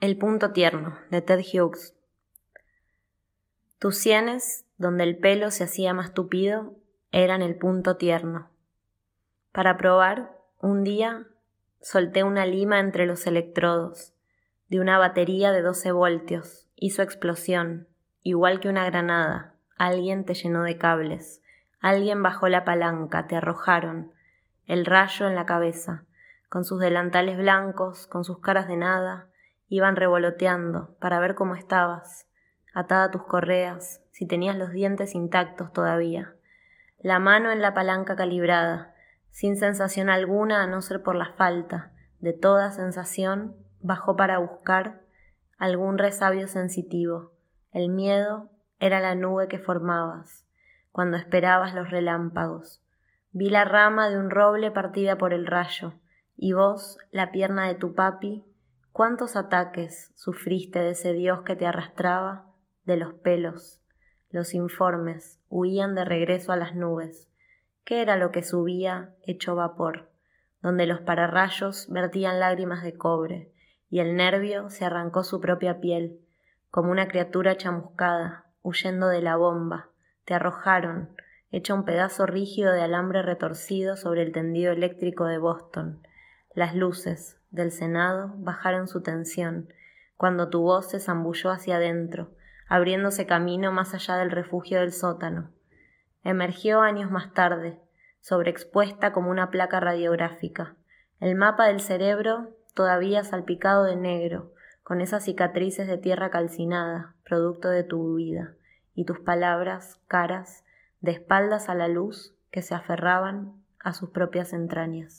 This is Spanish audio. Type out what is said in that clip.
El punto tierno, de Ted Hughes. Tus sienes, donde el pelo se hacía más tupido, eran el punto tierno. Para probar, un día solté una lima entre los electrodos de una batería de 12 voltios. Hizo explosión, igual que una granada. Alguien te llenó de cables. Alguien bajó la palanca, te arrojaron. El rayo en la cabeza, con sus delantales blancos, con sus caras de nada, Iban revoloteando para ver cómo estabas, atada a tus correas, si tenías los dientes intactos todavía. La mano en la palanca calibrada, sin sensación alguna a no ser por la falta de toda sensación, bajó para buscar algún resabio sensitivo. El miedo era la nube que formabas cuando esperabas los relámpagos. Vi la rama de un roble partida por el rayo, y vos la pierna de tu papi ¿Cuántos ataques sufriste de ese Dios que te arrastraba de los pelos? Los informes huían de regreso a las nubes. ¿Qué era lo que subía hecho vapor? Donde los pararrayos vertían lágrimas de cobre, y el nervio se arrancó su propia piel, como una criatura chamuscada, huyendo de la bomba. Te arrojaron, hecha un pedazo rígido de alambre retorcido sobre el tendido eléctrico de Boston. Las luces, del Senado bajaron su tensión, cuando tu voz se zambulló hacia adentro, abriéndose camino más allá del refugio del sótano. Emergió años más tarde, sobreexpuesta como una placa radiográfica, el mapa del cerebro todavía salpicado de negro, con esas cicatrices de tierra calcinada, producto de tu vida, y tus palabras, caras, de espaldas a la luz, que se aferraban a sus propias entrañas.